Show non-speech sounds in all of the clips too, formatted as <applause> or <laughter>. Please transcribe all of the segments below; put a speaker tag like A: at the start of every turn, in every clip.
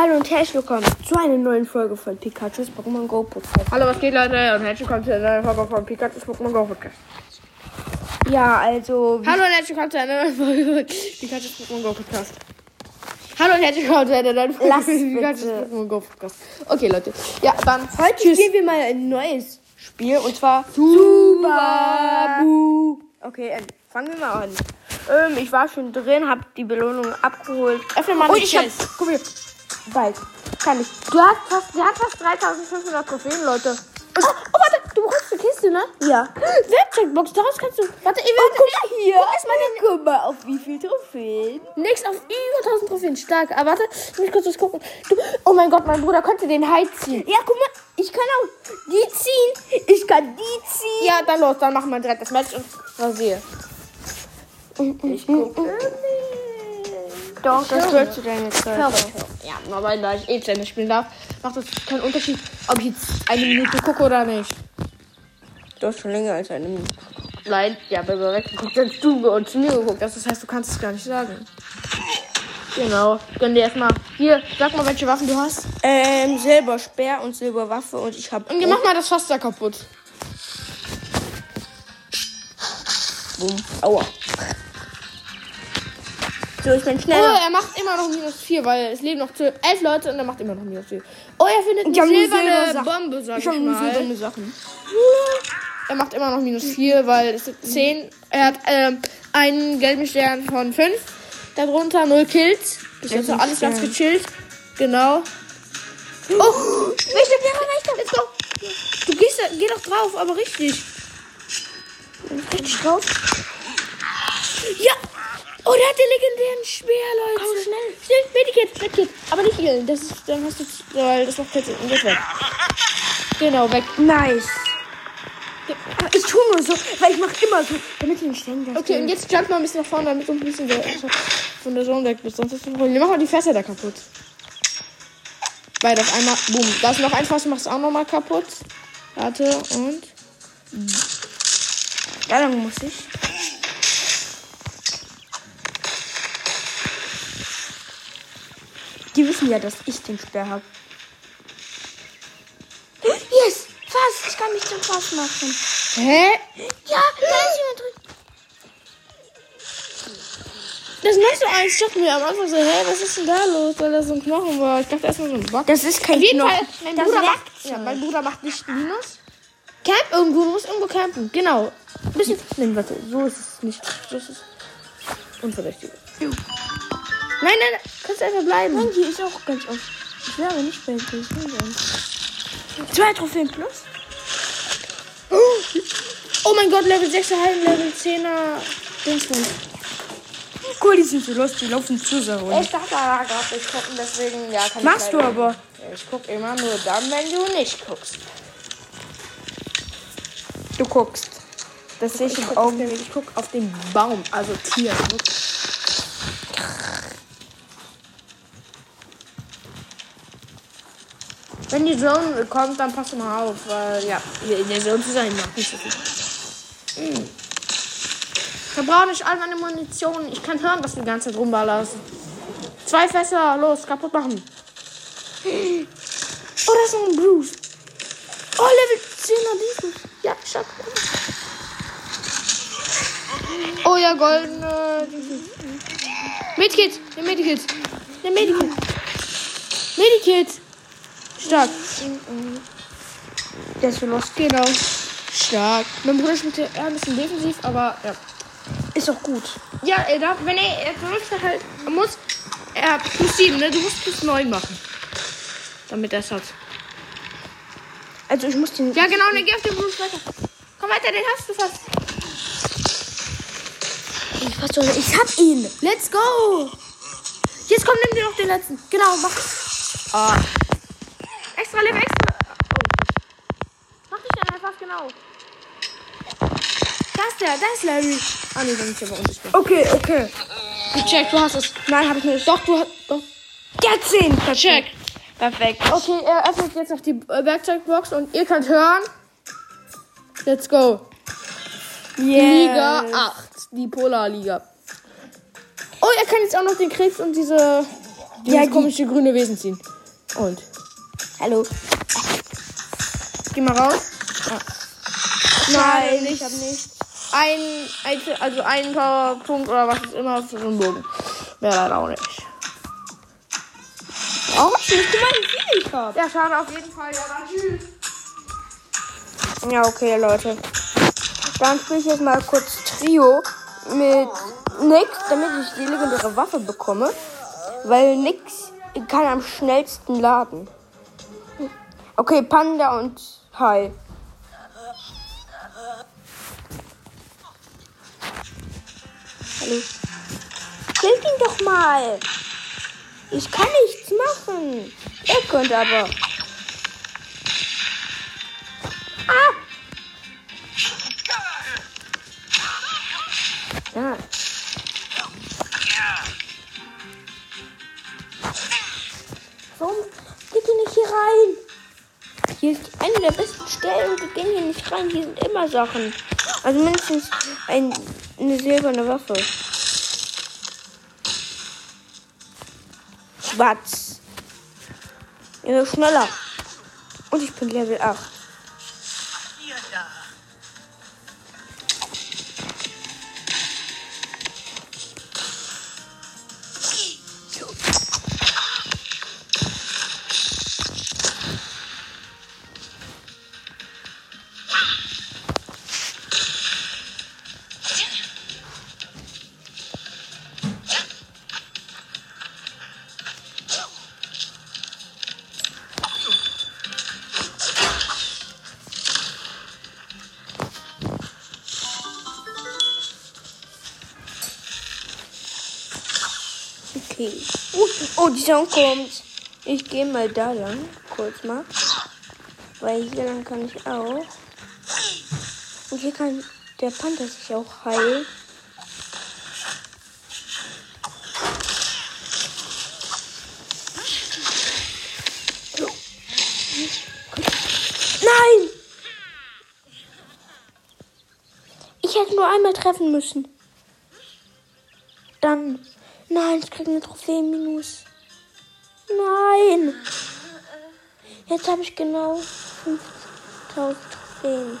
A: Hallo und herzlich willkommen zu einer neuen Folge von Pikachu's Pokémon Go Podcast.
B: Hallo, was geht, Leute? Und herzlich willkommen zu einer neuen Folge von Pikachu's Pokémon Go Podcast.
A: Ja, also.
B: Hallo und herzlich willkommen zu einer neuen Folge von Pikachu's Pokémon Go Podcast. Hallo und herzlich willkommen zu einer neuen Folge
A: Lass
B: von Pikachu's. Pokémon Go Podcast. Okay, Leute. Ja, dann
A: Heute
B: Tschüss.
A: spielen wir mal ein neues Spiel und zwar
B: Subaru.
A: Okay, ähm, fangen wir mal an. Ähm, ich war schon drin, hab die Belohnung abgeholt.
B: Öffne mal
A: Und
B: den
A: ich hab.
B: Chest.
A: Guck mal. Bald. Kann ich.
B: Du hast fast, der hat fast 3500 Trophäen, Leute. Und, oh, warte, du bekommst eine Kiste, ne?
A: Ja.
B: Werkzeugbox, daraus kannst du. Warte, ich
A: Oh,
B: will.
A: guck mal hier. Guck, mal, guck mal, auf wie viel Trophäen.
B: Nix auf über 1000 Trophäen. Stark. Aber warte, ich muss kurz was gucken. Du, oh mein Gott, mein Bruder könnte den Hai ziehen.
A: Ja, guck mal. Ich kann auch die ziehen. Ich kann die ziehen.
B: Ja, dann los, dann machen wir direkt das Match und rasier.
A: Ich gucke. Doch, das gehört zu deiner Zeit.
B: Ja, aber da ich eh Ende spielen darf, macht das keinen Unterschied, ob ich jetzt eine Minute gucke oder nicht.
A: Du hast schon länger als eine Minute.
B: Nein, ja, bei mir weggeguckt, hast du und zu mir geguckt. Das heißt, du kannst es gar nicht sagen. Genau. Gönn dir erstmal. Hier, sag mal, welche Waffen du hast.
A: Ähm, Silberspeer und Silberwaffe und ich hab.
B: Und mach mal das Fass da kaputt.
A: Bumm. Aua. So, ich bin
B: Oh,
A: schneller.
B: er macht immer noch minus 4, weil es leben noch zwölf- elf Leute und er macht immer noch minus 4. Oh, er findet eine silberne
A: Silbersachen.
B: Bombe, sag
A: ich
B: ich, mal.
A: silberne Sachen.
B: Er macht immer noch minus 4, weil es sind 10. Er hat ähm, einen gelben Stern von 5. Darunter 0 Kills. Das ist alles ganz
A: Stern.
B: gechillt. Genau. Oh,
A: Welcher wäre welcher?
B: let's go. Du gehst, geh doch drauf, aber richtig.
A: Richtig drauf.
B: Ja. Oh, der hat den legendären Speer, Leute.
A: Komm, schnell.
B: Schnell, Medikit, Medikit. Aber nicht healen. Das ist, dann hast du, weil das macht keinen Sinn. Und das weg. Genau, weg.
A: Nice. Ich tue nur so, weil ich mach immer so, damit ich nicht ständig.
B: Okay, und jetzt jump mal ein bisschen nach vorne, damit du ein bisschen der, von der Zone weg bist. Sonst ist es ein Problem. Mach mal die Fässer da kaputt. Beide auf einmal. Boom. Da ist noch ein Fass, du machst auch nochmal kaputt. Warte, und.
A: Ja, dann muss ich. Die wissen ja, dass ich den Speer hab. Yes! Fast! Ich kann mich zum Fass machen.
B: Hä?
A: Ja, da ist jemand drin.
B: Das ist nicht so eins. Ich dachte mir am Anfang so, hä, was ist denn da los? Weil das so ein Knochen war. Ich dachte erstmal so ein Bug.
A: Das ist kein Knochen.
B: Fall, mein
A: das
B: Bruder, macht, ja, mein Bruder macht nicht Minus. Camp irgendwo, du musst irgendwo campen. Genau. Ein bisschen. Nein, warte, so ist es nicht. Das ist unverdächtig. Nein, nein, nein, kannst einfach bleiben.
A: Nein, hier ist auch ganz oft. Ich wäre nicht bei dir. Zwei Trophäen plus.
B: Oh mein Gott, Level 6er Hallen, Level 10er Dingsbums.
A: Cool, die sind so lustig, die laufen zu sehr rum.
B: Ich dachte da gerade nicht gucken, deswegen, ja, kann
A: Machst
B: ich
A: du aber.
B: Ich guck immer nur dann, wenn du nicht guckst.
A: Du guckst. Das sehe ich
B: Ich
A: im
B: guck, auf
A: Augen.
B: den, ich guck auf den Baum, also Tier. wirklich. Wenn die Zone kommt, dann pass mal auf, weil ja, hier in der Zone zu sein macht nicht so viel. Hm. Verbrauche nicht all meine Munition. Ich kann hören, dass du die ganze Zeit rumballerst. Zwei Fässer, los, kaputt machen. Oh, da ist noch ein Bruce. Oh, Level 10er Dingsbums. Ja, schaut. Oh ja, goldene. Medikit, der Medikit. Der Medikit. Medikit. Stark.
A: Der ist so lustig.
B: Genau. Stark. Mein Bruder spielt ja eher ein bisschen defensiv, aber ja.
A: Ist auch gut.
B: Ja, er darf, wenn er, er drückt halt, er muss, er hat plus 7, ne? Du musst plus 9 machen. Damit er es hat.
A: Also ich muss den.
B: Ja, genau, dann geh auf den Bruce weiter. Komm weiter, den hast du fast.
A: Ich, fass doch- ich hab ihn.
B: Let's go! Jetzt komm, nimm dir noch den letzten. Genau, mach. Ah. Extra Leben, extra. Oh. Mach dich dann einfach genau. Da ist der, da ist Larry. Ah, nee, dann ist uns.
A: Okay, okay.
B: Check, du hast es.
A: Nein, hab ich nicht.
B: Doch, du hast. Doch.
A: 10. Perfekt.
B: Check.
A: Perfekt.
B: Okay, er öffnet jetzt noch die äh, Werkzeugbox und ihr könnt hören. Let's go. Liga
A: Yes.
B: 8. Die Polarliga. Oh, er kann jetzt auch noch den Krebs und diese
A: Ja, die-
B: komische grüne Wesen ziehen. Und.
A: Hallo.
B: Geh mal raus.
A: Nein, ich hab nicht.
B: Ein, ein- also ein Powerpunkt oder was ist immer für so einen Bogen. Wäre leider auch nicht.
A: Auch nicht. Guck mal, wie viel ich hab.
B: Ja, schade auf jeden Fall. Ja, dann tschüss.
A: Ja, okay, Leute. Dann spiele ich jetzt mal kurz Trio mit Nix, damit ich die legendäre Waffe bekomme. Weil Nix kann am schnellsten laden. Okay, Panda und Hai. Hallo. Hilf ihn doch mal. Ich kann nichts machen. Er könnte aber. Ah! Ja. Warum geht ihr nicht hier rein? Hier ist eine der besten Stellen wir gehen hier nicht rein. Hier sind immer Sachen. Also mindestens ein, eine silberne Waffe. Schwarz. Ja, schneller. Und ich bin Level 8. Okay. Uh, oh, die Song kommt. Ich gehe mal da lang. Kurz mal. Weil hier lang kann ich auch. Und hier kann der Panther sich auch heilen. Nein! Ich hätte nur einmal treffen müssen. Dann. Nein, ich krieg eine Trophäe minus. Nein. Jetzt habe ich genau 5000 Trophäen.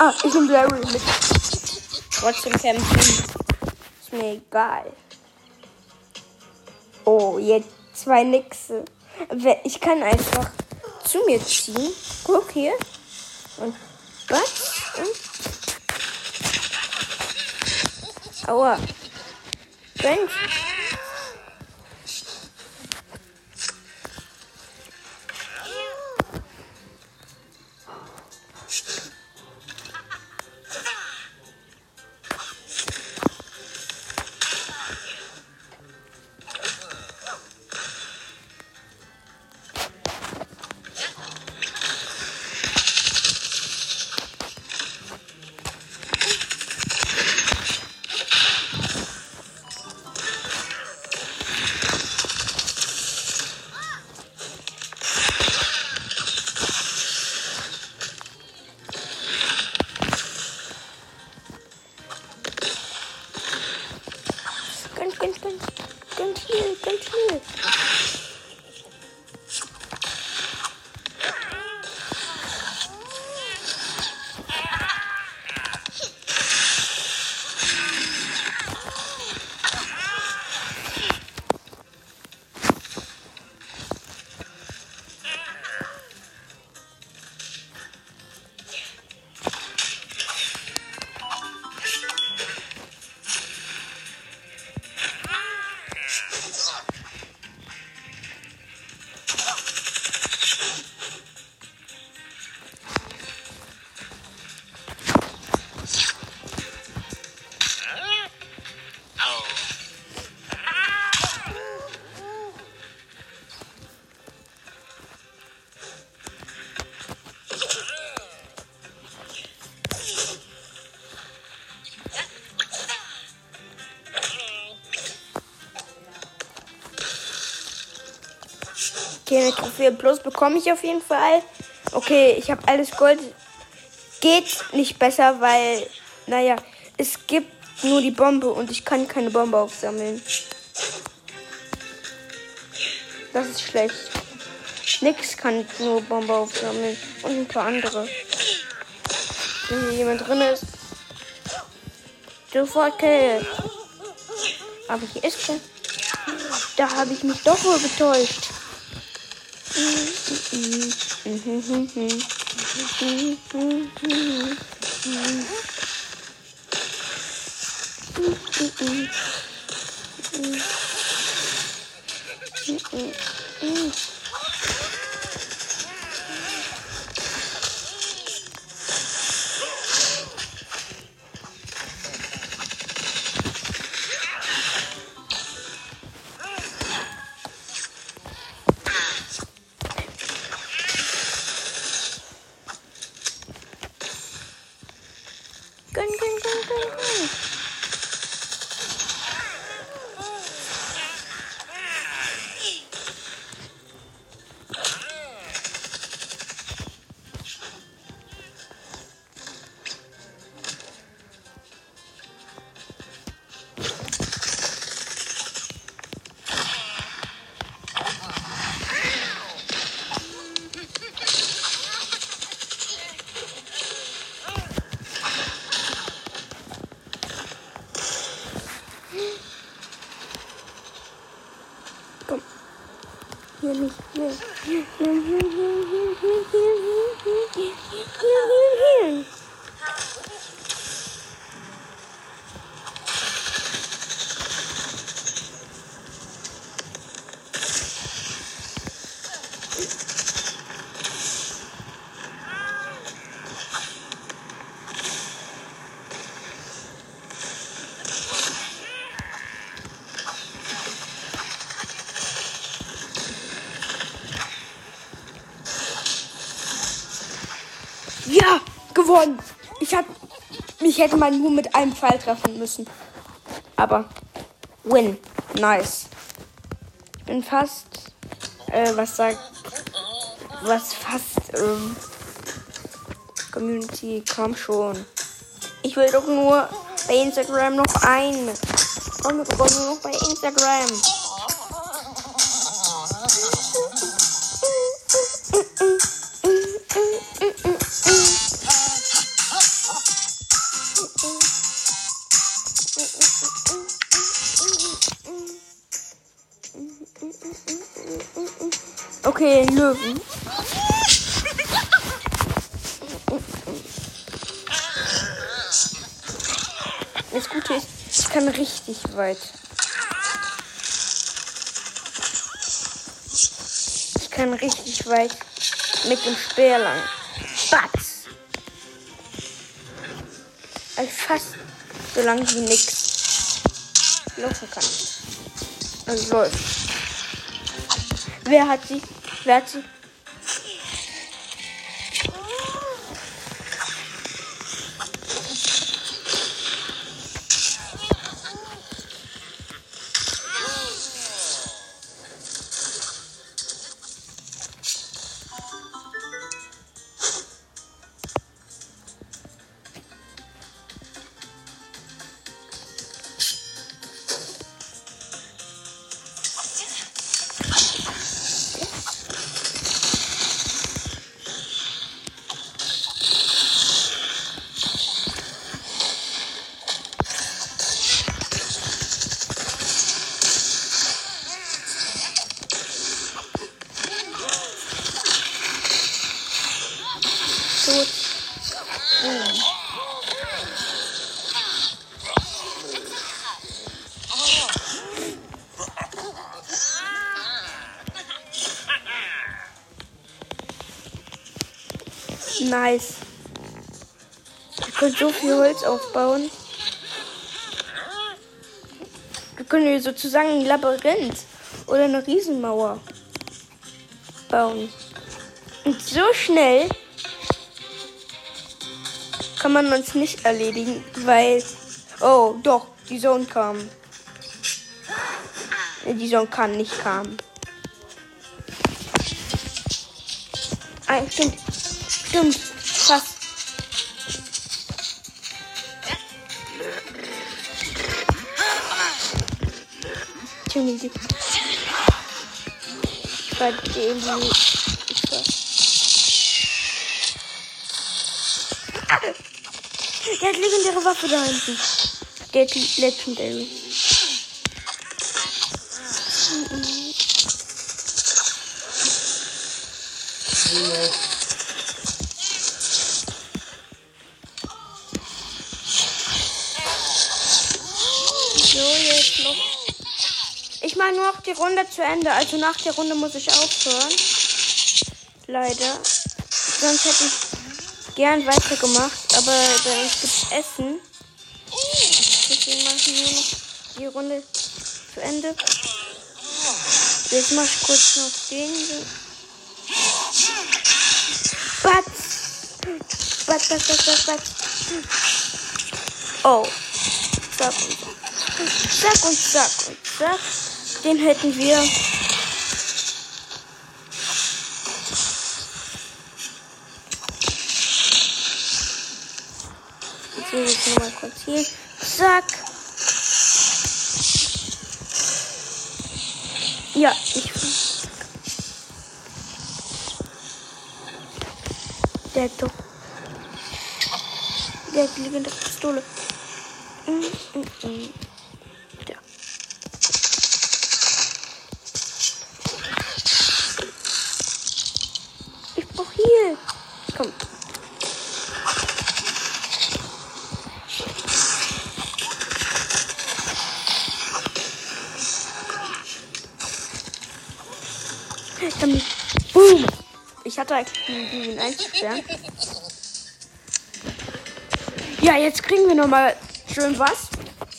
A: Ah, ich bin Larry mit. Trotzdem kämpfen. Ist mir egal. Oh, jetzt zwei Nixe. Ich kann einfach zu mir ziehen. Guck hier. Und was? Und Aua. Mensch. ganz, ganz, ganz, ganz schnell, ganz schnell. Okay, eine Trophäe Plus bekomme ich auf jeden Fall. Okay, ich habe alles Gold. Geht nicht besser, weil, naja, es gibt nur die Bombe und ich kann keine Bombe aufsammeln. Das ist schlecht. Nix kann nur Bombe aufsammeln und ein paar andere. Wenn hier jemand drin ist, sofort Kill. Aber hier ist kein. Da habe ich mich doch wohl getäuscht. Mm-hmm. Komm. Hier nicht. Hier. Hier, hier, hier, hier, hier, hier, hier, hier, hier, hier, hier. Ja, gewonnen. Ich hab, mich hätte man nur mit einem Pfeil treffen müssen. Aber win, nice. Ich bin fast, äh, was sagt, was fast, ähm, Community, komm schon. Ich will doch nur bei Instagram noch ein. Komm doch nur noch bei Instagram. Okay, Löwen. Das Gute ist, ich kann richtig weit. Ich kann richtig weit mit dem Speer lang. Batz! Also fast so lang wie nix laufen kann. Also läuft. Wer hat sie? 来几？Nice. Wir können so viel Holz aufbauen. Wir können hier sozusagen ein Labyrinth oder eine Riesenmauer bauen. Und so schnell kann man uns nicht erledigen, weil. Oh, doch, die Zone kam. Die Zone kann nicht kam. Ah, stimmt. Fast. Junge, die. Bei dem. Ich war. Der hat legendäre Waffe da hinten. Der hat Legendary. Jetzt noch. Ich mache nur noch die Runde zu Ende. Also nach der Runde muss ich aufhören. Leider. Sonst hätte ich gern weitergemacht. Aber bei uns gibt Essen. Deswegen mache ich nur noch die Runde zu Ende. Jetzt mache ich kurz noch den. Batz! Batz, batz, batz, batz, batz. Oh. Zack zack und zack und zack. Den hätten wir. Jetzt will ich nochmal kurz hier. Zack. Ja, ich. Der doch. Der legendäre Pistole. Mm, mm, mm. Ja. Ich brauch hier. Komm. Dann, boom. Hatte eigentlich ihn. Ja, jetzt kriegen wir noch mal schön was.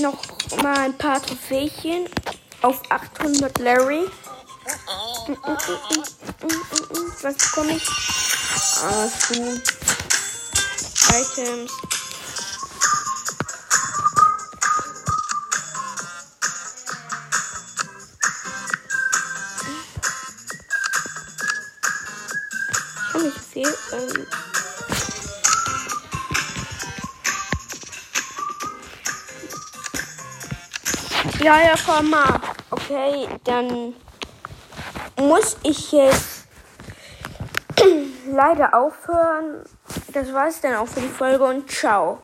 A: Noch mal ein paar Trophächen auf 800 Larry. Was bekomme ich? Ah. Items. Ja, ja, komm mal. Okay, dann muss ich jetzt <clears throat> leider aufhören. Das war's dann auch für die Folge und ciao.